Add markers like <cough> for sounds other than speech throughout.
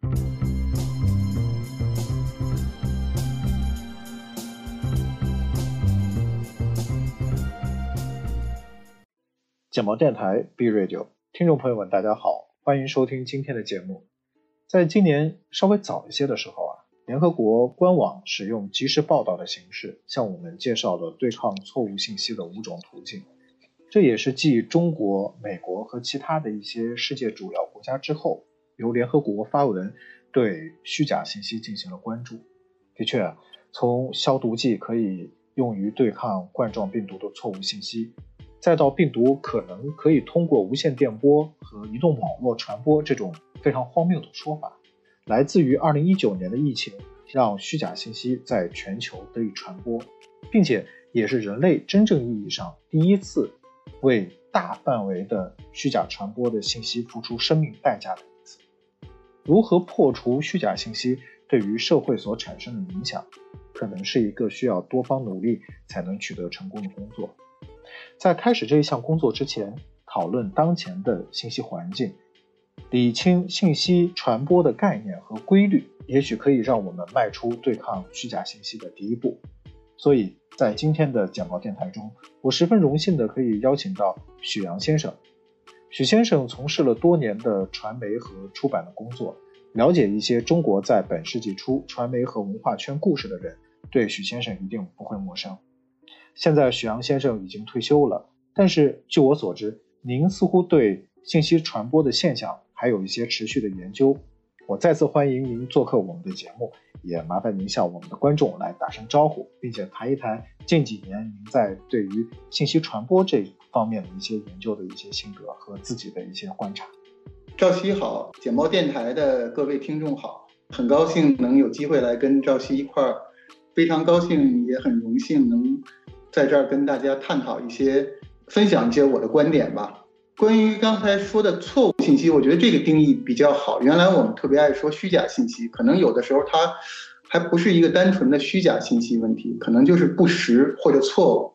简毛电台 B Radio，听众朋友们，大家好，欢迎收听今天的节目。在今年稍微早一些的时候啊，联合国官网使用即时报道的形式，向我们介绍了对抗错误信息的五种途径。这也是继中国、美国和其他的一些世界主要国家之后，由联合国发文对虚假信息进行了关注。的确，从消毒剂可以用于对抗冠状病毒的错误信息。再到病毒可能可以通过无线电波和移动网络传播这种非常荒谬的说法，来自于2019年的疫情，让虚假信息在全球得以传播，并且也是人类真正意义上第一次为大范围的虚假传播的信息付出生命代价的。如何破除虚假信息对于社会所产生的影响，可能是一个需要多方努力才能取得成功的工作。在开始这一项工作之前，讨论当前的信息环境，理清信息传播的概念和规律，也许可以让我们迈出对抗虚假信息的第一步。所以在今天的简报电台中，我十分荣幸的可以邀请到许阳先生。许先生从事了多年的传媒和出版的工作，了解一些中国在本世纪初传媒和文化圈故事的人，对许先生一定不会陌生。现在许阳先生已经退休了，但是据我所知，您似乎对信息传播的现象还有一些持续的研究。我再次欢迎您做客我们的节目，也麻烦您向我们的观众来打声招呼，并且谈一谈近几年您在对于信息传播这方面的一些研究的一些心得和自己的一些观察。赵熙好，简报电台的各位听众好，很高兴能有机会来跟赵熙一块儿，非常高兴也很荣幸能。在这儿跟大家探讨一些，分享一些我的观点吧。关于刚才说的错误信息，我觉得这个定义比较好。原来我们特别爱说虚假信息，可能有的时候它还不是一个单纯的虚假信息问题，可能就是不实或者错误。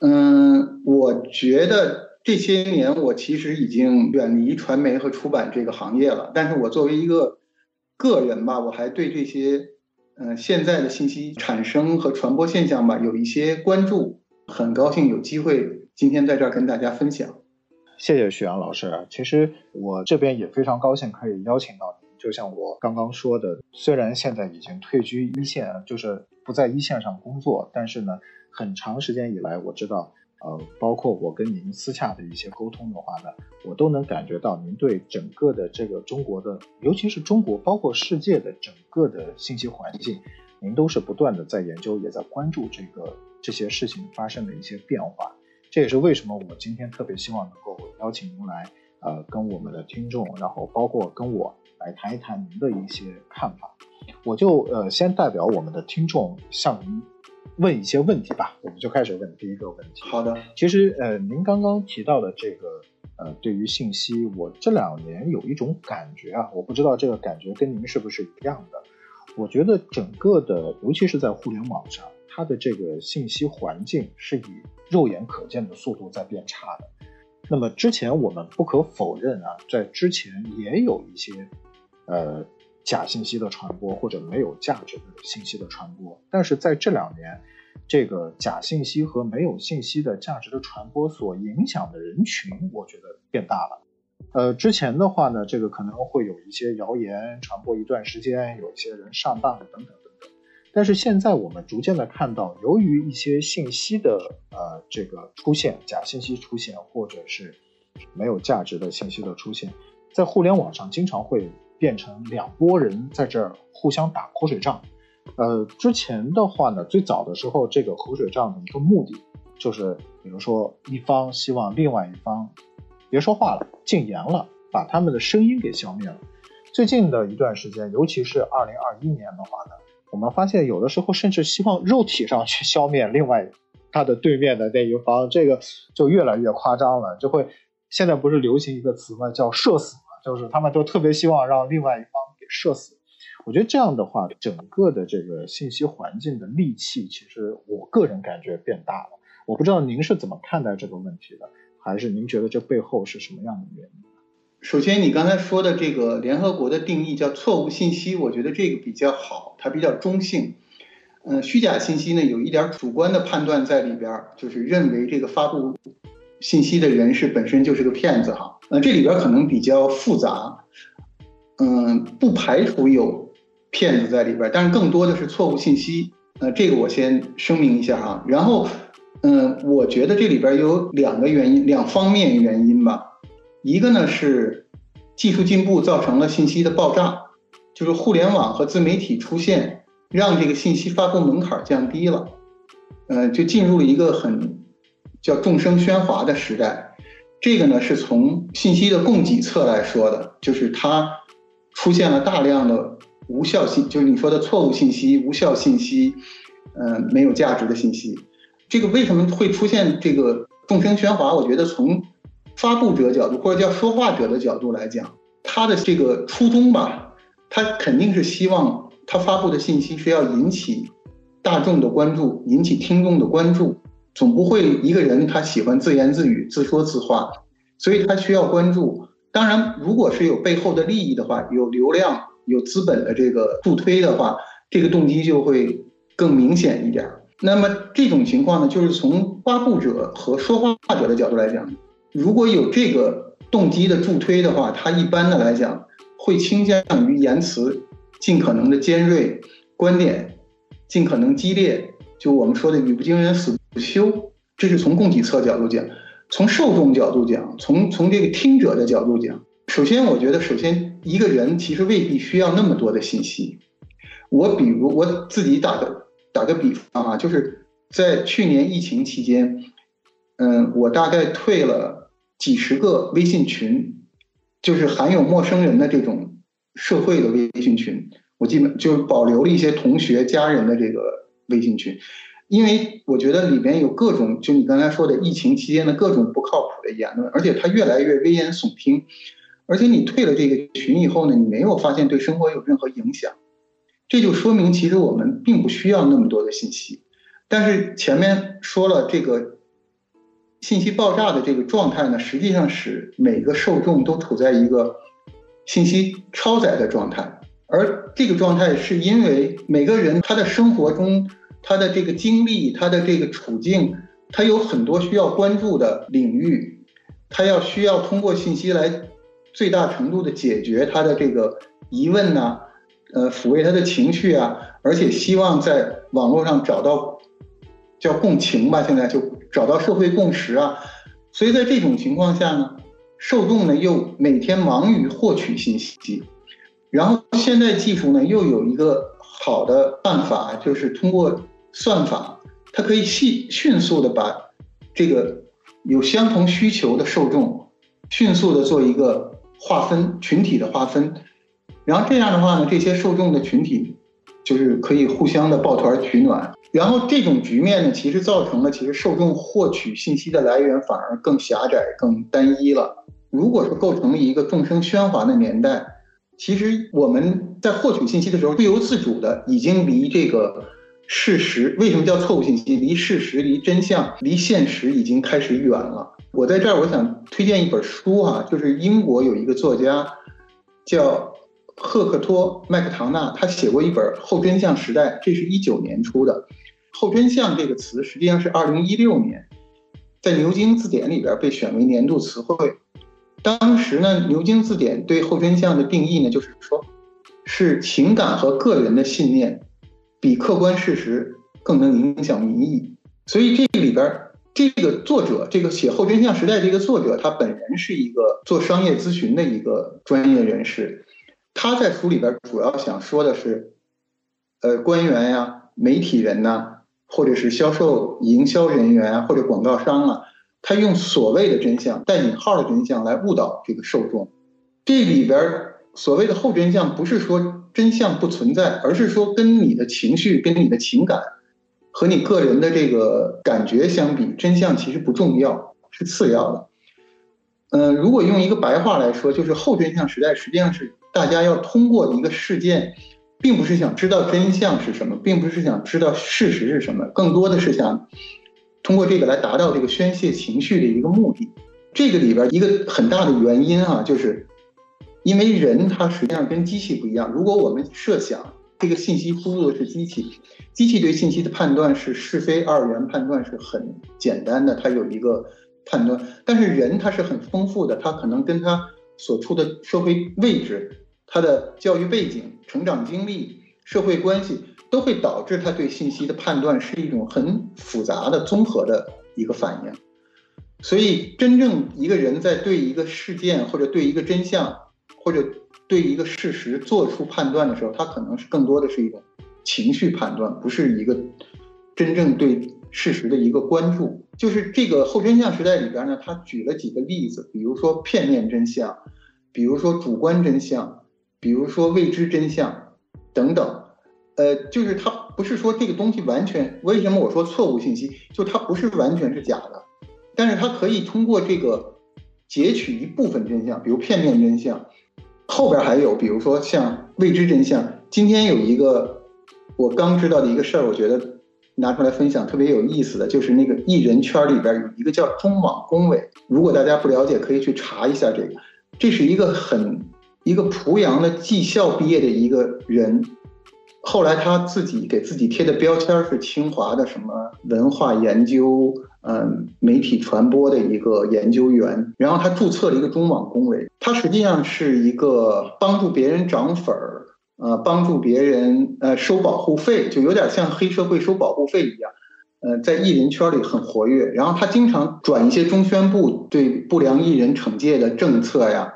嗯，我觉得这些年我其实已经远离传媒和出版这个行业了，但是我作为一个个人吧，我还对这些。嗯，现在的信息产生和传播现象吧，有一些关注，很高兴有机会今天在这儿跟大家分享。谢谢徐阳老师。其实我这边也非常高兴可以邀请到您。就像我刚刚说的，虽然现在已经退居一线，就是不在一线上工作，但是呢，很长时间以来，我知道。呃，包括我跟您私下的一些沟通的话呢，我都能感觉到您对整个的这个中国的，尤其是中国，包括世界的整个的信息环境，您都是不断的在研究，也在关注这个这些事情发生的一些变化。这也是为什么我今天特别希望能够邀请您来，呃，跟我们的听众，然后包括跟我来谈一谈您的一些看法。我就呃先代表我们的听众向您。问一些问题吧，我们就开始问第一个问题。好的，其实呃，您刚刚提到的这个呃，对于信息，我这两年有一种感觉啊，我不知道这个感觉跟您是不是一样的。我觉得整个的，尤其是在互联网上，它的这个信息环境是以肉眼可见的速度在变差的。那么之前我们不可否认啊，在之前也有一些呃。假信息的传播或者没有价值的信息的传播，但是在这两年，这个假信息和没有信息的价值的传播所影响的人群，我觉得变大了。呃，之前的话呢，这个可能会有一些谣言传播一段时间，有一些人上当等等等等。但是现在我们逐渐的看到，由于一些信息的呃这个出现，假信息出现，或者是没有价值的信息的出现，在互联网上经常会。变成两拨人在这儿互相打口水仗，呃，之前的话呢，最早的时候，这个口水仗的一个目的就是，比如说一方希望另外一方别说话了，禁言了，把他们的声音给消灭了。最近的一段时间，尤其是二零二一年的话呢，我们发现有的时候甚至希望肉体上去消灭另外他的对面的那一方，这个就越来越夸张了，就会现在不是流行一个词吗？叫社死。就是他们都特别希望让另外一方给射死，我觉得这样的话，整个的这个信息环境的戾气，其实我个人感觉变大了。我不知道您是怎么看待这个问题的，还是您觉得这背后是什么样的原因？首先，你刚才说的这个联合国的定义叫错误信息，我觉得这个比较好，它比较中性。嗯，虚假信息呢，有一点主观的判断在里边，就是认为这个发布信息的人是本身就是个骗子哈。呃，这里边可能比较复杂，嗯，不排除有骗子在里边，但是更多的是错误信息。呃，这个我先声明一下哈。然后，嗯，我觉得这里边有两个原因，两方面原因吧。一个呢是技术进步造成了信息的爆炸，就是互联网和自媒体出现，让这个信息发布门槛降低了，呃，就进入一个很叫众生喧哗的时代。这个呢是从信息的供给侧来说的，就是它出现了大量的无效信，就是你说的错误信息、无效信息，呃，没有价值的信息。这个为什么会出现这个众生喧哗？我觉得从发布者角度或者叫说话者的角度来讲，他的这个初衷吧，他肯定是希望他发布的信息是要引起大众的关注，引起听众的关注。总不会一个人他喜欢自言自语、自说自话，所以他需要关注。当然，如果是有背后的利益的话，有流量、有资本的这个助推的话，这个动机就会更明显一点。那么这种情况呢，就是从发布者和说话者的角度来讲。如果有这个动机的助推的话，他一般的来讲会倾向于言辞尽可能的尖锐，观点尽可能激烈，就我们说的语不惊人死不休。这是从供给侧角度讲，从受众角度讲，从从这个听者的角度讲。首先，我觉得首先一个人其实未必需要那么多的信息。我比如我自己打个打个比方啊，就是在去年疫情期间，嗯，我大概退了。几十个微信群，就是含有陌生人的这种社会的微信群，我基本就保留了一些同学、家人的这个微信群，因为我觉得里面有各种，就你刚才说的疫情期间的各种不靠谱的言论，而且它越来越危言耸听，而且你退了这个群以后呢，你没有发现对生活有任何影响，这就说明其实我们并不需要那么多的信息，但是前面说了这个。信息爆炸的这个状态呢，实际上使每个受众都处在一个信息超载的状态，而这个状态是因为每个人他的生活中他的这个经历、他的这个处境，他有很多需要关注的领域，他要需要通过信息来最大程度的解决他的这个疑问呐，呃，抚慰他的情绪啊，而且希望在网络上找到叫共情吧，现在就。找到社会共识啊，所以在这种情况下呢，受众呢又每天忙于获取信息，然后现在技术呢又有一个好的办法，就是通过算法，它可以迅迅速的把这个有相同需求的受众迅速的做一个划分群体的划分，然后这样的话呢，这些受众的群体就是可以互相的抱团取暖。然后这种局面呢，其实造成了其实受众获取信息的来源反而更狭窄、更单一了。如果说构成了一个众生喧哗的年代，其实我们在获取信息的时候，不由自主的已经离这个事实，为什么叫错误信息？离事实、离真相、离现实已经开始远了。我在这儿，我想推荐一本书哈，就是英国有一个作家叫。赫克托·麦克唐纳他写过一本《后真相时代》，这是一九年出的。后真相这个词实际上是二零一六年在牛津字典里边被选为年度词汇。当时呢，牛津字典对后真相的定义呢，就是说，是情感和个人的信念比客观事实更能影响民意。所以这里边这个作者，这个写《后真相时代》这个作者，他本人是一个做商业咨询的一个专业人士。他在书里边主要想说的是，呃，官员呀、媒体人呐，或者是销售营销人员或者广告商啊，他用所谓的真相（带引号的真相）来误导这个受众。这里边所谓的后真相，不是说真相不存在，而是说跟你的情绪、跟你的情感和你个人的这个感觉相比，真相其实不重要，是次要的。嗯，如果用一个白话来说，就是后真相时代实际上是。大家要通过一个事件，并不是想知道真相是什么，并不是想知道事实是什么，更多的是想通过这个来达到这个宣泄情绪的一个目的。这个里边一个很大的原因啊，就是因为人他实际上跟机器不一样。如果我们设想这个信息输入的是机器，机器对信息的判断是是非二元判断是很简单的，它有一个判断。但是人他是很丰富的，他可能跟他所处的社会位置、他的教育背景、成长经历、社会关系，都会导致他对信息的判断是一种很复杂的综合的一个反应。所以，真正一个人在对一个事件或者对一个真相或者对一个事实做出判断的时候，他可能是更多的是一种情绪判断，不是一个真正对事实的一个关注。就是这个后真相时代里边呢，他举了几个例子，比如说片面真相，比如说主观真相，比如说未知真相等等。呃，就是他不是说这个东西完全，为什么我说错误信息？就它不是完全是假的。但是它可以通过这个截取一部分真相，比如片面真相，后边还有，比如说像未知真相。今天有一个我刚知道的一个事儿，我觉得拿出来分享特别有意思的就是那个艺人圈里边有一个叫中网工委，如果大家不了解，可以去查一下这个。这是一个很一个濮阳的技校毕业的一个人，后来他自己给自己贴的标签是清华的什么文化研究。嗯，媒体传播的一个研究员，然后他注册了一个中网工委，他实际上是一个帮助别人涨粉儿，呃，帮助别人呃收保护费，就有点像黑社会收保护费一样，呃，在艺人圈里很活跃，然后他经常转一些中宣部对不良艺人惩戒的政策呀，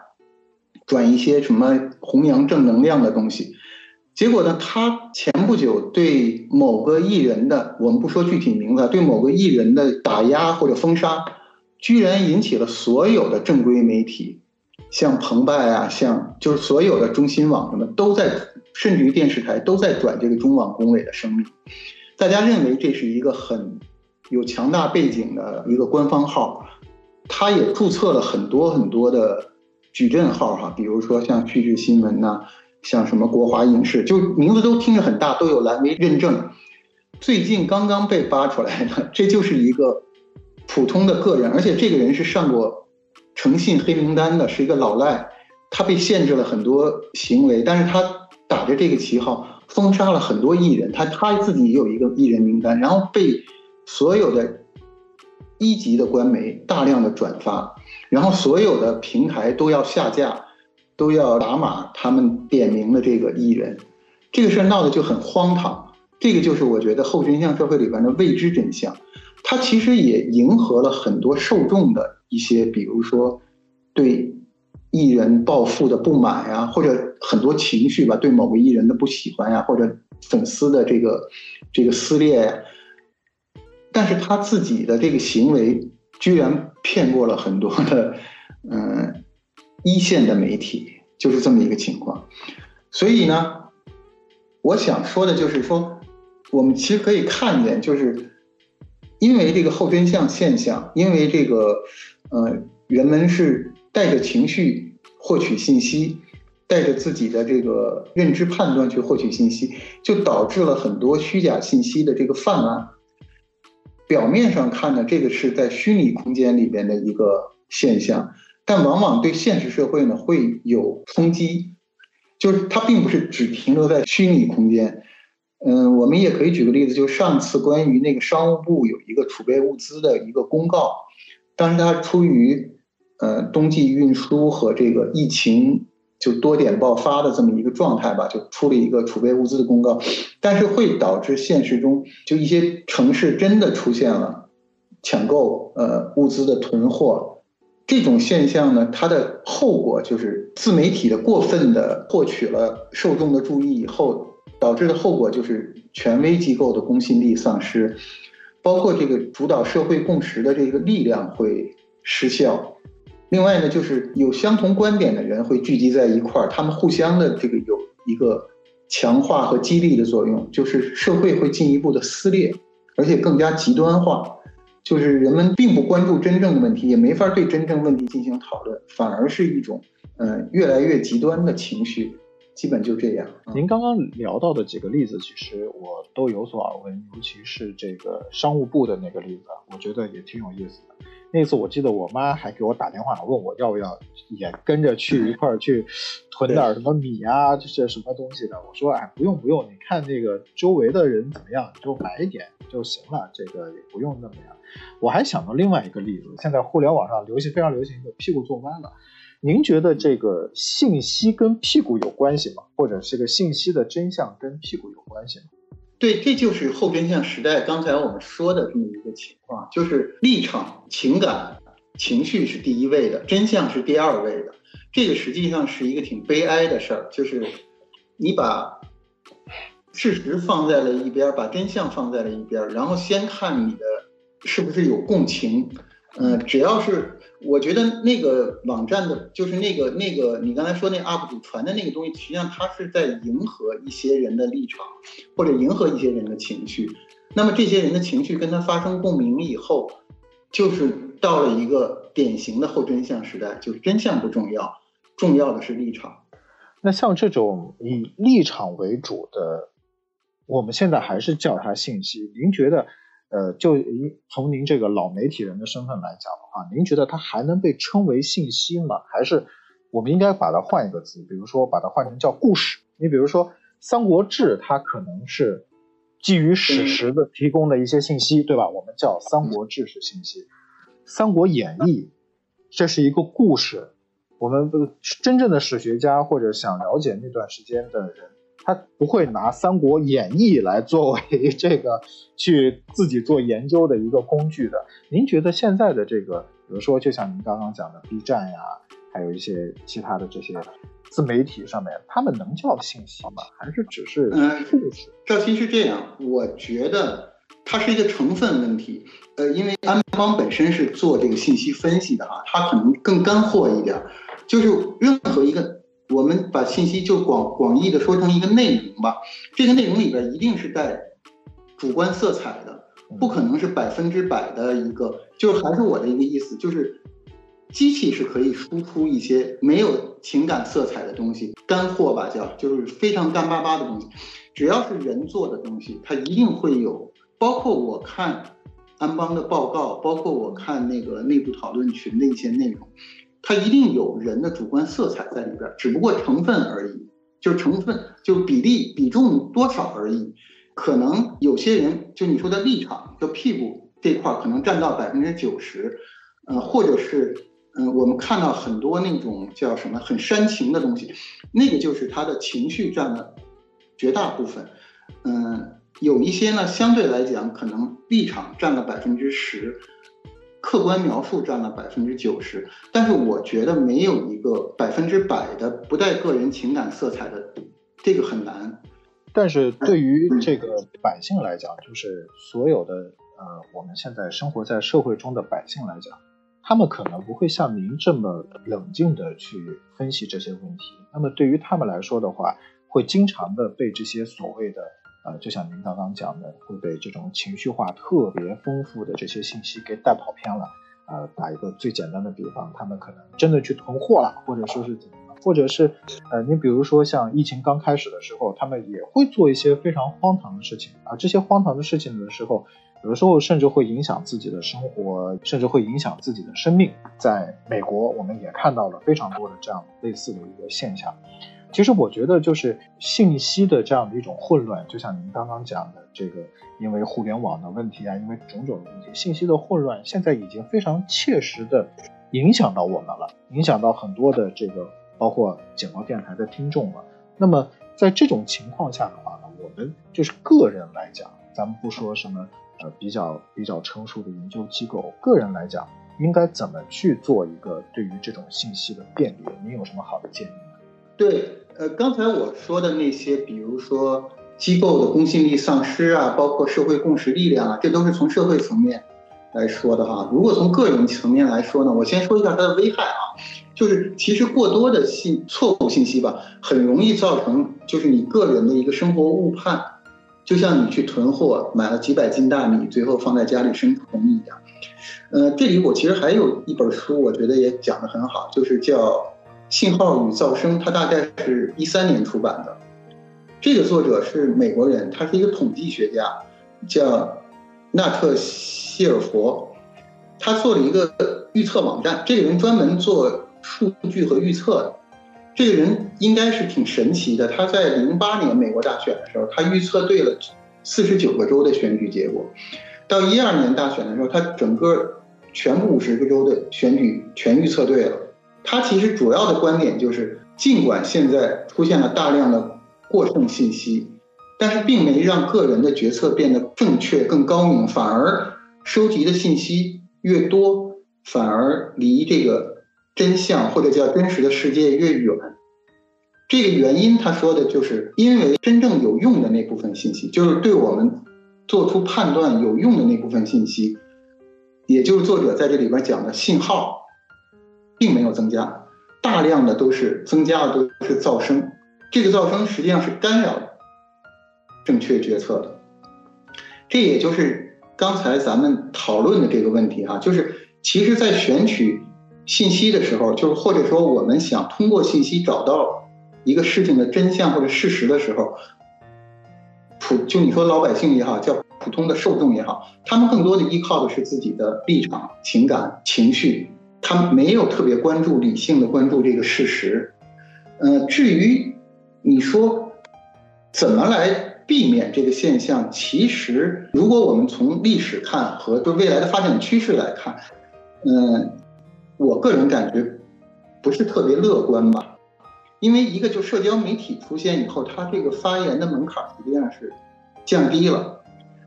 转一些什么弘扬正能量的东西。结果呢？他前不久对某个艺人的，我们不说具体名字，对某个艺人的打压或者封杀，居然引起了所有的正规媒体，像澎湃啊，像就是所有的中新网什么都在，甚至于电视台都在转这个中网工委的声明。大家认为这是一个很有强大背景的一个官方号，他也注册了很多很多的矩阵号哈，比如说像趣智新闻呐。像什么国华影视，就名字都听着很大，都有蓝 V 认证。最近刚刚被扒出来的，这就是一个普通的个人，而且这个人是上过诚信黑名单的，是一个老赖。他被限制了很多行为，但是他打着这个旗号封杀了很多艺人，他他自己也有一个艺人名单，然后被所有的一级的官媒大量的转发，然后所有的平台都要下架。都要打码他们点名的这个艺人，这个事儿闹得就很荒唐。这个就是我觉得后真相社会里边的未知真相，它其实也迎合了很多受众的一些，比如说对艺人暴富的不满呀，或者很多情绪吧，对某个艺人的不喜欢呀，或者粉丝的这个这个撕裂呀。但是他自己的这个行为居然骗过了很多的，嗯。一线的媒体就是这么一个情况，所以呢，我想说的就是说，我们其实可以看见，就是因为这个后真相现象，因为这个呃，人们是带着情绪获取信息，带着自己的这个认知判断去获取信息，就导致了很多虚假信息的这个泛滥。表面上看呢，这个是在虚拟空间里边的一个现象。但往往对现实社会呢会有冲击，就是它并不是只停留在虚拟空间。嗯，我们也可以举个例子，就上次关于那个商务部有一个储备物资的一个公告，当时它出于呃冬季运输和这个疫情就多点爆发的这么一个状态吧，就出了一个储备物资的公告，但是会导致现实中就一些城市真的出现了抢购呃物资的囤货。这种现象呢，它的后果就是自媒体的过分的获取了受众的注意以后，导致的后果就是权威机构的公信力丧失，包括这个主导社会共识的这个力量会失效。另外呢，就是有相同观点的人会聚集在一块儿，他们互相的这个有一个强化和激励的作用，就是社会会进一步的撕裂，而且更加极端化。就是人们并不关注真正的问题，也没法对真正问题进行讨论，反而是一种，嗯，越来越极端的情绪，基本就这样。您刚刚聊到的几个例子，其实我都有所耳闻，尤其是这个商务部的那个例子，我觉得也挺有意思的。那次我记得我妈还给我打电话问我要不要也跟着去一块儿去囤点什么米啊，这些什么东西的。我说哎，不用不用，你看这个周围的人怎么样，就买一点就行了，这个也不用那么样。我还想到另外一个例子，现在互联网上流行非常流行一个屁股坐弯了。您觉得这个信息跟屁股有关系吗？或者这个信息的真相跟屁股有关系吗？对，这就是后真相时代。刚才我们说的这么一个情况，就是立场、情感、情绪是第一位的，真相是第二位的。这个实际上是一个挺悲哀的事儿，就是你把事实放在了一边，把真相放在了一边，然后先看你的是不是有共情。嗯，只要是。我觉得那个网站的，就是那个那个你刚才说那 UP 主传的那个东西，实际上他是在迎合一些人的立场，或者迎合一些人的情绪。那么这些人的情绪跟他发生共鸣以后，就是到了一个典型的后真相时代，就是真相不重要，重要的是立场。那像这种以立场为主的，我们现在还是叫它信息。您觉得？呃，就从您这个老媒体人的身份来讲的话，您觉得它还能被称为信息吗？还是我们应该把它换一个字，比如说把它换成叫故事？你比如说《三国志》，它可能是基于史实的提供的一些信息，对吧？我们叫《三国志》是信息，《三国演义》这是一个故事。我们真正的史学家或者想了解那段时间的人。他不会拿《三国演义》来作为 <laughs> 这个去自己做研究的一个工具的。您觉得现在的这个，比如说，就像您刚刚讲的 B 站呀，还有一些其他的这些自媒体上面，他们能叫信息吗？还是只是故事？赵鑫是这样，我觉得它是一个成分问题。呃，因为安邦本身是做这个信息分析的啊，它可能更干货一点，就是任何一个。我们把信息就广广义的说成一个内容吧，这个内容里边一定是带主观色彩的，不可能是百分之百的一个。就是还是我的一个意思，就是机器是可以输出一些没有情感色彩的东西，干货吧叫，就是非常干巴巴的东西。只要是人做的东西，它一定会有。包括我看安邦的报告，包括我看那个内部讨论群的一些内容。它一定有人的主观色彩在里边，只不过成分而已，就是成分就比例比重多少而已。可能有些人就你说的立场，就屁股这块可能占到百分之九十，呃，或者是嗯，我们看到很多那种叫什么很煽情的东西，那个就是他的情绪占了绝大部分。嗯，有一些呢，相对来讲可能立场占了百分之十。客观描述占了百分之九十，但是我觉得没有一个百分之百的不带个人情感色彩的，这个很难。但是对于这个百姓来讲，就是所有的呃，我们现在生活在社会中的百姓来讲，他们可能不会像您这么冷静的去分析这些问题。那么对于他们来说的话，会经常的被这些所谓的。呃，就像您刚刚讲的，会被这种情绪化特别丰富的这些信息给带跑偏了。呃，打一个最简单的比方，他们可能真的去囤货了，或者说是怎么，或者是，呃，你比如说像疫情刚开始的时候，他们也会做一些非常荒唐的事情啊。这些荒唐的事情的时候，有的时候甚至会影响自己的生活，甚至会影响自己的生命。在美国，我们也看到了非常多的这样类似的一个现象。其实我觉得，就是信息的这样的一种混乱，就像您刚刚讲的，这个因为互联网的问题啊，因为种种的问题，信息的混乱现在已经非常切实的影响到我们了，影响到很多的这个包括简报电台的听众了。那么在这种情况下的话呢，我们就是个人来讲，咱们不说什么呃比较比较成熟的研究机构，个人来讲，应该怎么去做一个对于这种信息的辨别？您有什么好的建议吗？对。呃，刚才我说的那些，比如说机构的公信力丧失啊，包括社会共识力量啊，这都是从社会层面来说的哈。如果从个人层面来说呢，我先说一下它的危害啊，就是其实过多的信错误信息吧，很容易造成就是你个人的一个生活误判，就像你去囤货买了几百斤大米，最后放在家里生虫一样。呃，这里我其实还有一本书，我觉得也讲得很好，就是叫。信号与噪声，它大概是一三年出版的。这个作者是美国人，他是一个统计学家，叫纳特希尔佛。他做了一个预测网站，这个人专门做数据和预测的。这个人应该是挺神奇的。他在零八年美国大选的时候，他预测对了四十九个州的选举结果。到一二年大选的时候，他整个全部五十个州的选举全预测对了。他其实主要的观点就是，尽管现在出现了大量的过剩信息，但是并没让个人的决策变得正确、更高明，反而收集的信息越多，反而离这个。真相或者叫真实的世界越远，这个原因他说的就是因为真正有用的那部分信息，就是对我们做出判断有用的那部分信息，也就是作者在这里边讲的信号，并没有增加，大量的都是增加的都是噪声，这个噪声实际上是干扰正确决策的，这也就是刚才咱们讨论的这个问题哈，就是其实，在选取。信息的时候，就是或者说我们想通过信息找到一个事情的真相或者事实的时候，普就你说老百姓也好，叫普通的受众也好，他们更多的依靠的是自己的立场、情感、情绪，他没有特别关注理性的关注这个事实。呃，至于你说怎么来避免这个现象，其实如果我们从历史看和对未来的发展趋势来看，嗯。我个人感觉不是特别乐观吧，因为一个就社交媒体出现以后，它这个发言的门槛实际上是降低了，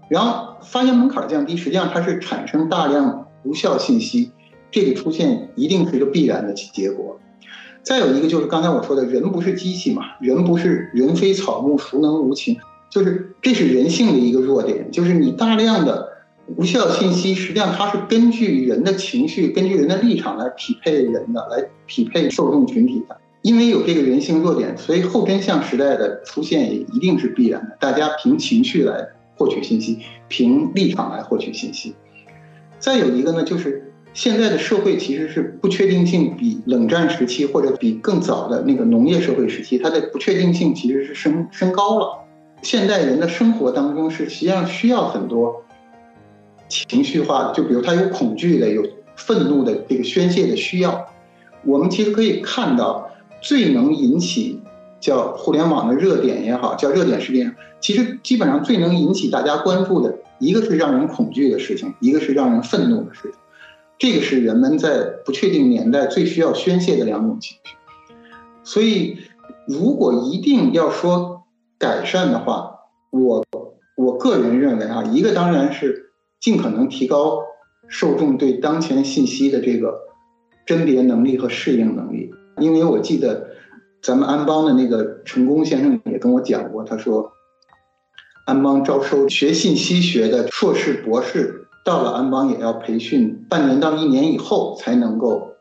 然后发言门槛降低，实际上它是产生大量无效信息，这个出现一定是一个必然的结果。再有一个就是刚才我说的，人不是机器嘛，人不是人非草木，孰能无情？就是这是人性的一个弱点，就是你大量的。无效信息实际上它是根据人的情绪、根据人的立场来匹配人的，来匹配受众群体的。因为有这个人性弱点，所以后真相时代的出现也一定是必然的。大家凭情绪来获取信息，凭立场来获取信息。再有一个呢，就是现在的社会其实是不确定性比冷战时期或者比更早的那个农业社会时期，它的不确定性其实是升升高了。现代人的生活当中是实际上需要很多。情绪化，就比如他有恐惧的，有愤怒的这个宣泄的需要。我们其实可以看到，最能引起叫互联网的热点也好，叫热点事件，其实基本上最能引起大家关注的，一个是让人恐惧的事情，一个是让人愤怒的事情。这个是人们在不确定年代最需要宣泄的两种情绪。所以，如果一定要说改善的话，我我个人认为啊，一个当然是。尽可能提高受众对当前信息的这个甄别能力和适应能力，因为我记得咱们安邦的那个成功先生也跟我讲过，他说安邦招收学信息学的硕士博士，到了安邦也要培训半年到一年以后才能够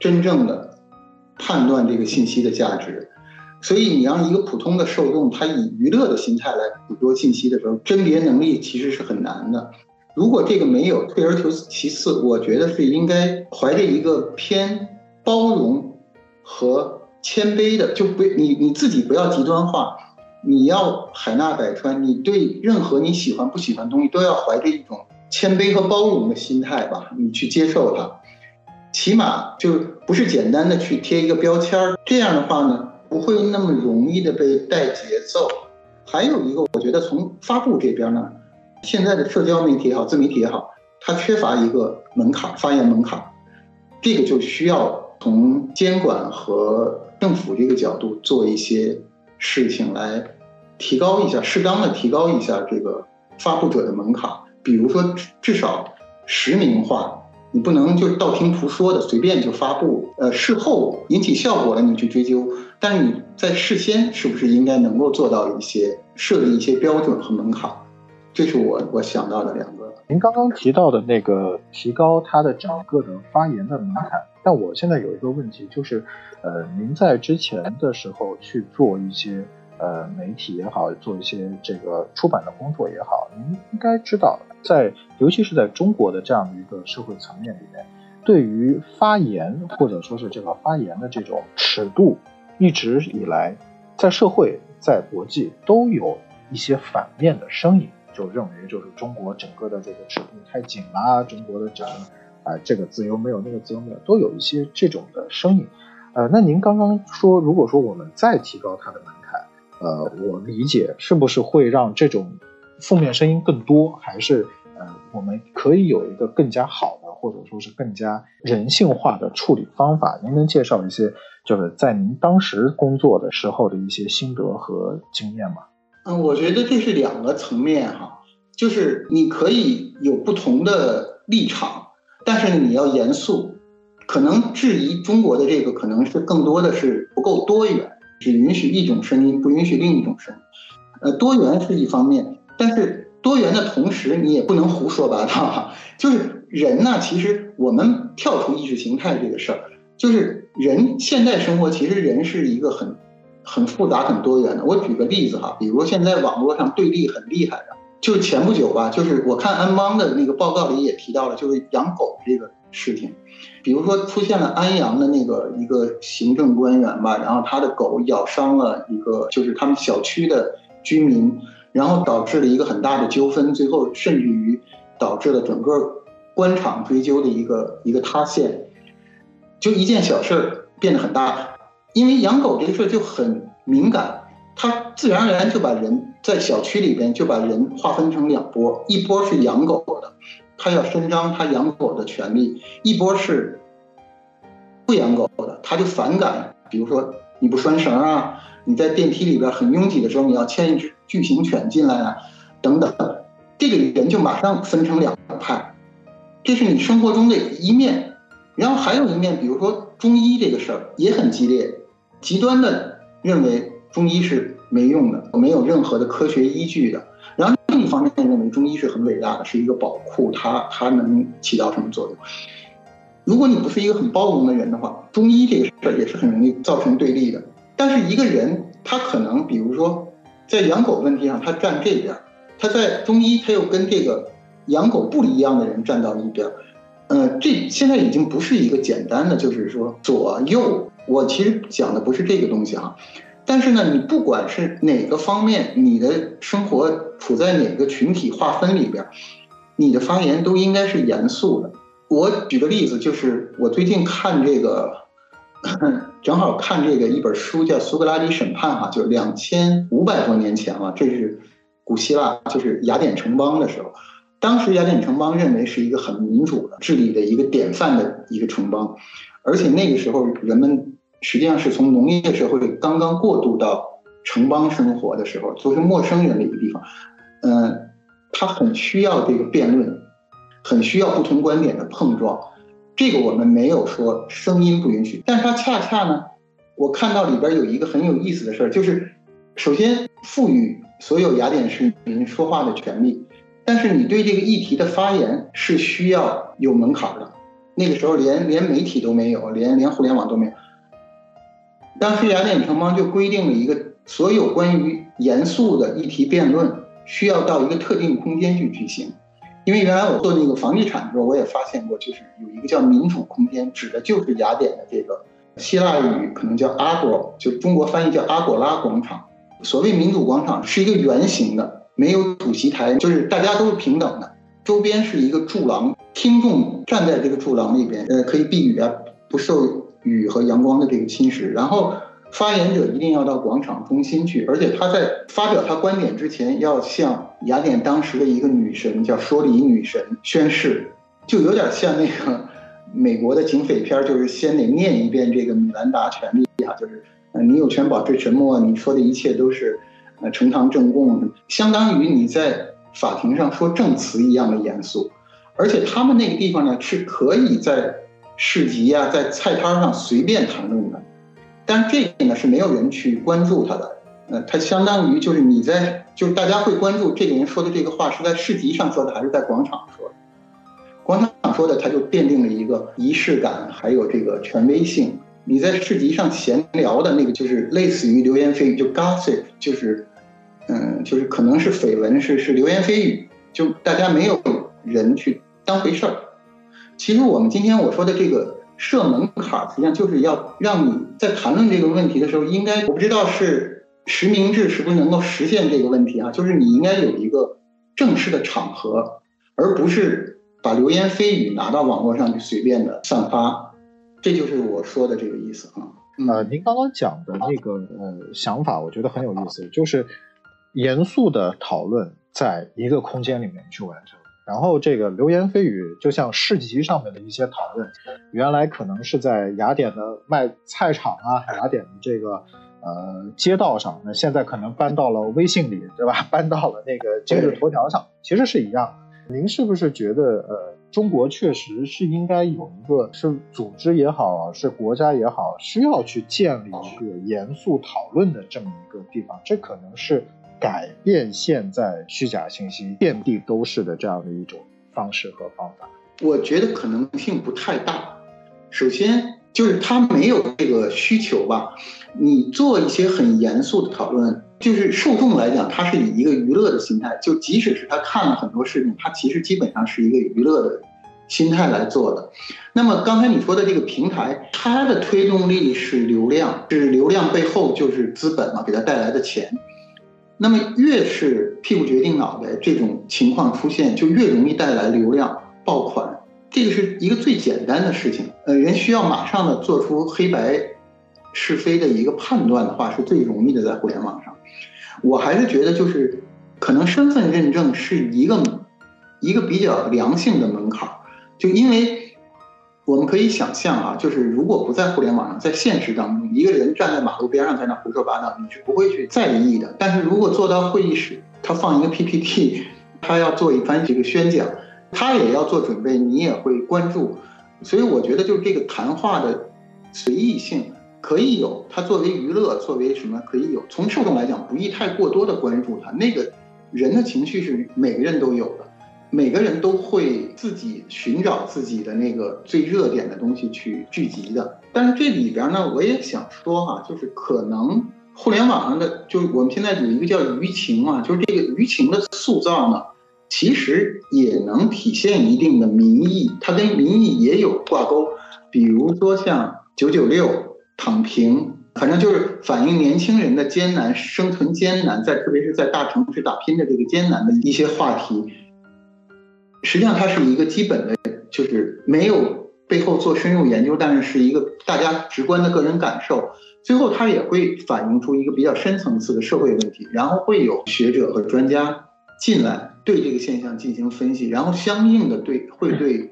真正的判断这个信息的价值。所以你让一个普通的受众他以娱乐的心态来捕捉信息的时候，甄别能力其实是很难的。如果这个没有，退而求其次，我觉得是应该怀着一个偏包容和谦卑的，就不你你自己不要极端化，你要海纳百川，你对任何你喜欢不喜欢的东西都要怀着一种谦卑和包容的心态吧，你去接受它，起码就不是简单的去贴一个标签儿，这样的话呢，不会那么容易的被带节奏。还有一个，我觉得从发布这边呢。现在的社交媒体也好，自媒体也好，它缺乏一个门槛，发言门槛，这个就需要从监管和政府这个角度做一些事情来提高一下，适当的提高一下这个发布者的门槛，比如说至少实名化，你不能就道听途说的随便就发布，呃，事后引起效果了你去追究，但是你在事先是不是应该能够做到一些设立一些标准和门槛？这是我我想到的两个。您刚刚提到的那个提高它的整个的发言的门槛，但我现在有一个问题，就是，呃，您在之前的时候去做一些呃媒体也好，做一些这个出版的工作也好，您应该知道，在尤其是在中国的这样的一个社会层面里面，对于发言或者说是这个发言的这种尺度，一直以来在社会在国际都有一些反面的声音。就认为就是中国整个的这个尺度太紧啦，中国的整啊，这个自由没有，那个自由没有，都有一些这种的声音。呃，那您刚刚说，如果说我们再提高它的门槛，呃，我理解是不是会让这种负面声音更多，还是呃，我们可以有一个更加好的，或者说是更加人性化的处理方法？您能介绍一些，就是在您当时工作的时候的一些心得和经验吗？嗯，我觉得这是两个层面哈，就是你可以有不同的立场，但是你要严肃。可能质疑中国的这个，可能是更多的是不够多元，只允许一种声音，不允许另一种声音。呃，多元是一方面，但是多元的同时，你也不能胡说八道。<laughs> 就是人呢，其实我们跳出意识形态这个事儿，就是人现在生活，其实人是一个很很复杂、很多元的。我举个例子哈，比如现在网络上对立很厉害的，就是前不久吧，就是我看安邦的那个报告里也提到了，就是养狗这个事情。比如说出现了安阳的那个一个行政官员吧，然后他的狗咬伤了一个就是他们小区的居民，然后导致了一个很大的纠纷，最后甚至于导致了整个官场追究的一个一个塌陷，就一件小事儿变得很大，因为养狗这个事儿就很敏感，它自然而然就把人在小区里边就把人划分成两波，一波是养狗的。他要伸张他养狗的权利，一波是不养狗的，他就反感。比如说你不拴绳啊，你在电梯里边很拥挤的时候，你要牵一只巨型犬进来啊，等等，这个人就马上分成两派。这是你生活中的一面，然后还有一面，比如说中医这个事儿也很激烈，极端的认为中医是没用的，没有任何的科学依据的。一方面认为中医是很伟大的，是一个宝库，它它能起到什么作用？如果你不是一个很包容的人的话，中医这个事儿也是很容易造成对立的。但是一个人他可能，比如说在养狗问题上他站这边，他在中医他又跟这个养狗不一样的人站到一边儿，呃，这现在已经不是一个简单的就是说左右。我其实讲的不是这个东西啊。但是呢，你不管是哪个方面，你的生活处在哪个群体划分里边，你的发言都应该是严肃的。我举个例子，就是我最近看这个，<laughs> 正好看这个一本书叫《苏格拉底审判》哈，就两千五百多年前了，这是古希腊，就是雅典城邦的时候，当时雅典城邦认为是一个很民主的治理的一个典范的一个城邦，而且那个时候人们。实际上是从农业社会刚刚过渡到城邦生活的时候，都是陌生人的一个地方。嗯，他很需要这个辩论，很需要不同观点的碰撞。这个我们没有说声音不允许，但是它恰恰呢，我看到里边有一个很有意思的事儿，就是首先赋予所有雅典市民说话的权利，但是你对这个议题的发言是需要有门槛的。那个时候连连媒体都没有，连连互联网都没有。当时雅典城邦就规定了一个，所有关于严肃的议题辩论需要到一个特定空间去举行，因为原来我做那个房地产的时候，我也发现过，就是有一个叫民主空间，指的就是雅典的这个希腊语可能叫阿果，就中国翻译叫阿果拉广场。所谓民主广场是一个圆形的，没有主席台，就是大家都是平等的，周边是一个柱廊，听众站在这个柱廊里边，呃，可以避雨啊，不受。雨和阳光的这个侵蚀，然后发言者一定要到广场中心去，而且他在发表他观点之前，要向雅典当时的一个女神叫说理女神宣誓，就有点像那个美国的警匪片，就是先得念一遍这个米兰达权利啊，就是你有权保持沉默，你说的一切都是呃呈堂证供，相当于你在法庭上说证词一样的严肃，而且他们那个地方呢是可以在。市集呀，在菜摊上随便谈论的，但这个呢是没有人去关注他的。呃，他相当于就是你在，就是大家会关注这个人说的这个话是在市集上说的还是在广场说的。广场说的，他就奠定了一个仪式感，还有这个权威性。你在市集上闲聊的那个，就是类似于流言蜚语，就 gossip，就是，嗯，就是可能是绯闻，是是流言蜚语，就大家没有人去当回事儿。其实我们今天我说的这个设门槛，实际上就是要让你在谈论这个问题的时候，应该我不知道是实名制是不是能够实现这个问题啊？就是你应该有一个正式的场合，而不是把流言蜚语拿到网络上去随便的散发，这就是我说的这个意思啊。呃，您刚刚讲的那个呃想法，我觉得很有意思，就是严肃的讨论在一个空间里面去完成，然后这个流言蜚语就像市集上面的一些讨论，原来可能是在雅典的卖菜场啊，雅典的这个呃街道上，那现在可能搬到了微信里，对吧？<laughs> 搬到了那个今日头条上，其实是一样。您是不是觉得，呃，中国确实是应该有一个是组织也好，是国家也好，需要去建立一个严肃讨论的这么一个地方？这可能是改变现在虚假信息遍地都是的这样的一种方式和方法。我觉得可能性不太大。首先。就是他没有这个需求吧？你做一些很严肃的讨论，就是受众来讲，他是以一个娱乐的心态，就即使是他看了很多事情，他其实基本上是一个娱乐的心态来做的。那么刚才你说的这个平台，它的推动力是流量，是流量背后就是资本嘛，给它带来的钱。那么越是屁股决定脑袋这种情况出现，就越容易带来流量爆款。这个是一个最简单的事情，呃，人需要马上的做出黑白是非的一个判断的话，是最容易的，在互联网上。我还是觉得，就是可能身份认证是一个一个比较良性的门槛，就因为我们可以想象啊，就是如果不在互联网上，在现实当中，一个人站在马路边上在那胡说八道，你是不会去在意的。但是如果坐到会议室，他放一个 PPT，<laughs> 他要做一番这个宣讲。他也要做准备，你也会关注，所以我觉得就是这个谈话的随意性可以有，它作为娱乐，作为什么可以有。从受众来讲，不宜太过多的关注它。那个人的情绪是每个人都有的，每个人都会自己寻找自己的那个最热点的东西去聚集的。但是这里边呢，我也想说哈，就是可能互联网上的，就是我们现在有一个叫舆情嘛，就是这个舆情的塑造呢。其实也能体现一定的民意，它跟民意也有挂钩。比如说像九九六、躺平，反正就是反映年轻人的艰难生存艰难，在特别是在大城市打拼的这个艰难的一些话题。实际上，它是一个基本的，就是没有背后做深入研究，但是是一个大家直观的个人感受。最后，它也会反映出一个比较深层次的社会问题，然后会有学者和专家进来。对这个现象进行分析，然后相应的对会对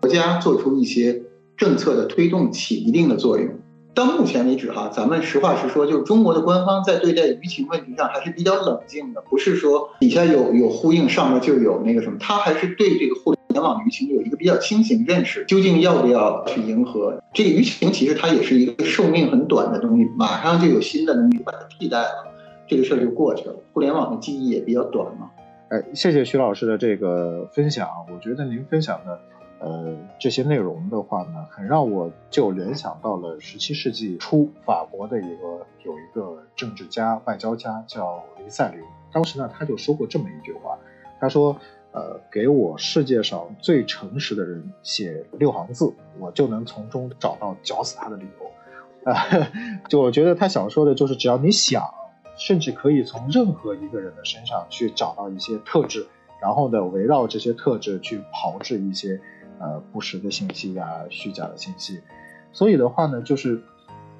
国家做出一些政策的推动起一定的作用。到目前为止，哈，咱们实话实说，就是中国的官方在对待舆情问题上还是比较冷静的，不是说底下有有呼应，上面就有那个什么，他还是对这个互联网舆情有一个比较清醒认识，究竟要不要去迎合这个舆情？其实它也是一个寿命很短的东西，马上就有新的东西把它替代了，这个事儿就过去了。互联网的记忆也比较短嘛。哎，谢谢徐老师的这个分享。我觉得您分享的，呃，这些内容的话呢，很让我就联想到了十七世纪初法国的一个有一个政治家、外交家叫黎塞留。当时呢，他就说过这么一句话，他说：“呃，给我世界上最诚实的人写六行字，我就能从中找到绞死他的理由。”啊，<laughs> 就我觉得他想说的就是，只要你想。甚至可以从任何一个人的身上去找到一些特质，然后呢，围绕这些特质去炮制一些呃不实的信息呀、虚假的信息。所以的话呢，就是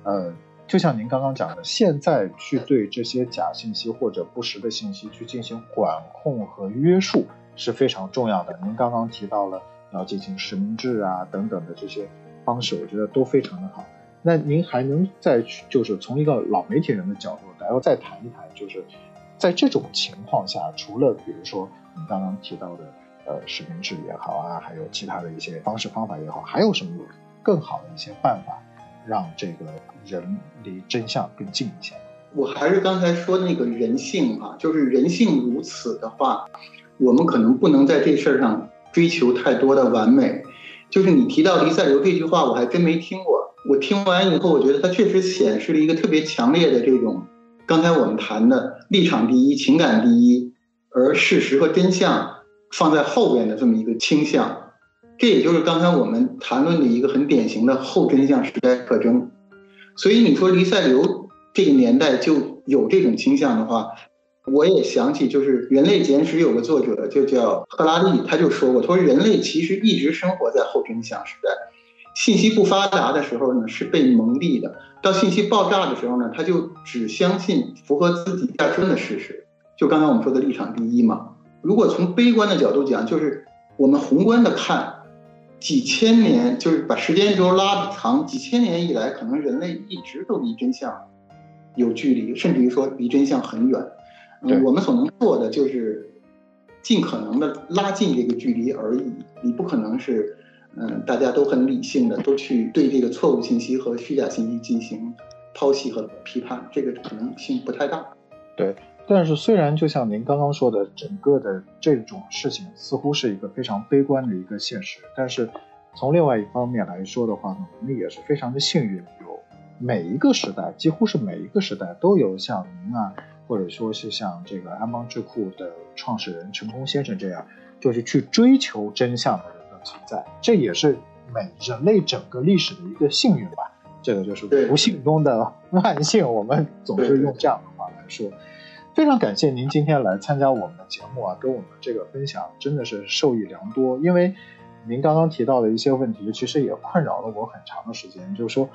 呃，就像您刚刚讲的，现在去对这些假信息或者不实的信息去进行管控和约束是非常重要的。您刚刚提到了要进行实名制啊等等的这些方式，我觉得都非常的好。那您还能再去，就是从一个老媒体人的角度，然后再谈一谈，就是在这种情况下，除了比如说你刚刚提到的，呃，实名制也好啊，还有其他的一些方式方法也好，还有什么更好的一些办法，让这个人离真相更近一些？我还是刚才说那个人性啊，就是人性如此的话，我们可能不能在这事儿上追求太多的完美。就是你提到黎塞留这句话，我还真没听过。我听完以后，我觉得它确实显示了一个特别强烈的这种，刚才我们谈的立场第一、情感第一，而事实和真相放在后边的这么一个倾向。这也就是刚才我们谈论的一个很典型的后真相时代特征。所以你说黎塞留这个年代就有这种倾向的话，我也想起，就是《人类简史》有个作者就叫赫拉利，他就说过，他说人类其实一直生活在后真相时代，信息不发达的时候呢是被蒙蔽的，到信息爆炸的时候呢，他就只相信符合自己价值观的事实。就刚才我们说的立场第一嘛。如果从悲观的角度讲，就是我们宏观的看，几千年，就是把时间轴拉长，几千年以来，可能人类一直都离真相有距离，甚至于说离真相很远。嗯，我们所能做的就是尽可能的拉近这个距离而已。你不可能是，嗯，大家都很理性的，都去对这个错误信息和虚假信息进行剖析和批判，这个可能性不太大。对，但是虽然就像您刚刚说的，整个的这种事情似乎是一个非常悲观的一个现实，但是从另外一方面来说的话呢，我们也是非常的幸运，有每一个时代，几乎是每一个时代都有像您啊。或者说是像这个安邦智库的创始人陈功先生这样，就是去追求真相的人的存在，这也是每人类整个历史的一个幸运吧。这个就是不幸中的 <laughs> 万幸，我们总是用这样的话来说。非常感谢您今天来参加我们的节目啊，跟我们这个分享真的是受益良多。因为您刚刚提到的一些问题，其实也困扰了我很长的时间，就是说。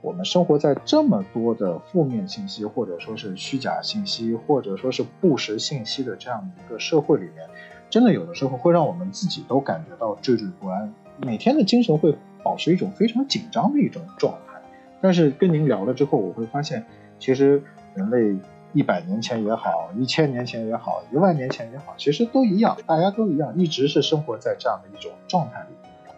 我们生活在这么多的负面信息，或者说是虚假信息，或者说是不实信息的这样的一个社会里面，真的有的时候会让我们自己都感觉到惴惴不安，每天的精神会保持一种非常紧张的一种状态。但是跟您聊了之后，我会发现，其实人类一百年前也好，一千年前也好，一万年前也好，其实都一样，大家都一样，一直是生活在这样的一种状态里。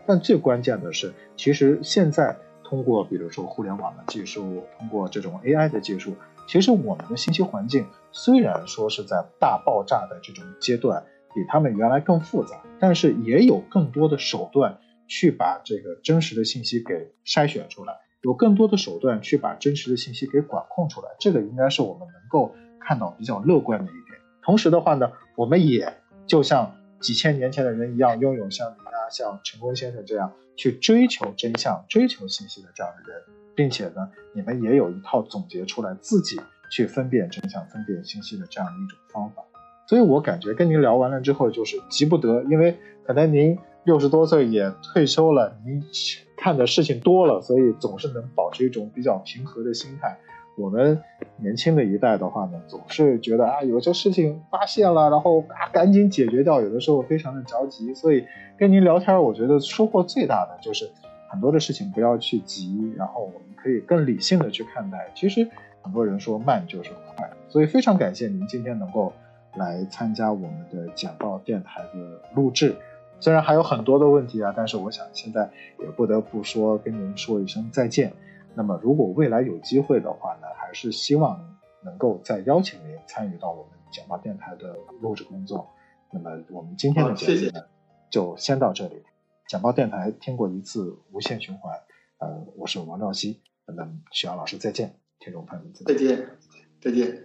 但最关键的是，其实现在。通过比如说互联网的技术，通过这种 AI 的技术，其实我们的信息环境虽然说是在大爆炸的这种阶段，比他们原来更复杂，但是也有更多的手段去把这个真实的信息给筛选出来，有更多的手段去把真实的信息给管控出来。这个应该是我们能够看到比较乐观的一点。同时的话呢，我们也就像几千年前的人一样，拥有像您啊、像成功先生这样。去追求真相、追求信息的这样的人，并且呢，你们也有一套总结出来自己去分辨真相、分辨信息的这样的一种方法。所以我感觉跟您聊完了之后，就是急不得，因为可能您六十多岁也退休了，您看的事情多了，所以总是能保持一种比较平和的心态。我们年轻的一代的话呢，总是觉得啊，有些事情发现了，然后啊赶紧解决掉，有的时候非常的着急。所以跟您聊天，我觉得收获最大的就是很多的事情不要去急，然后我们可以更理性的去看待。其实很多人说慢就是快，所以非常感谢您今天能够来参加我们的简报电台的录制。虽然还有很多的问题啊，但是我想现在也不得不说跟您说一声再见。那么，如果未来有机会的话呢，还是希望能够再邀请您参与到我们讲报电台的录制工作。那么，我们今天的节目呢，就先到这里。讲报电台听过一次无限循环，呃，我是王兆熙，那么许阳老师再见，听众朋友们再见，再见。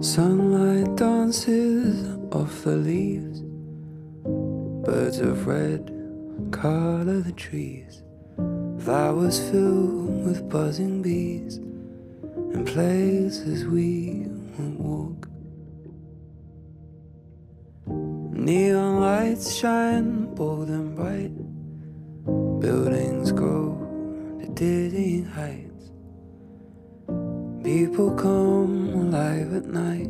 Sunlight dances off the leaves. Birds of red color the trees. Flowers fill with buzzing bees. And places we won't walk. Neon lights shine bold and bright. Buildings grow to dizzying heights. People come alive at night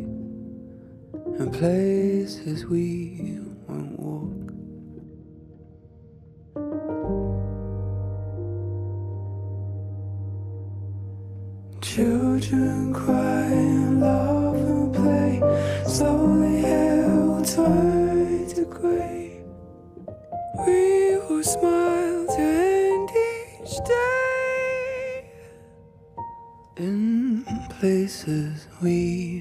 and places we won't walk. Children cry places we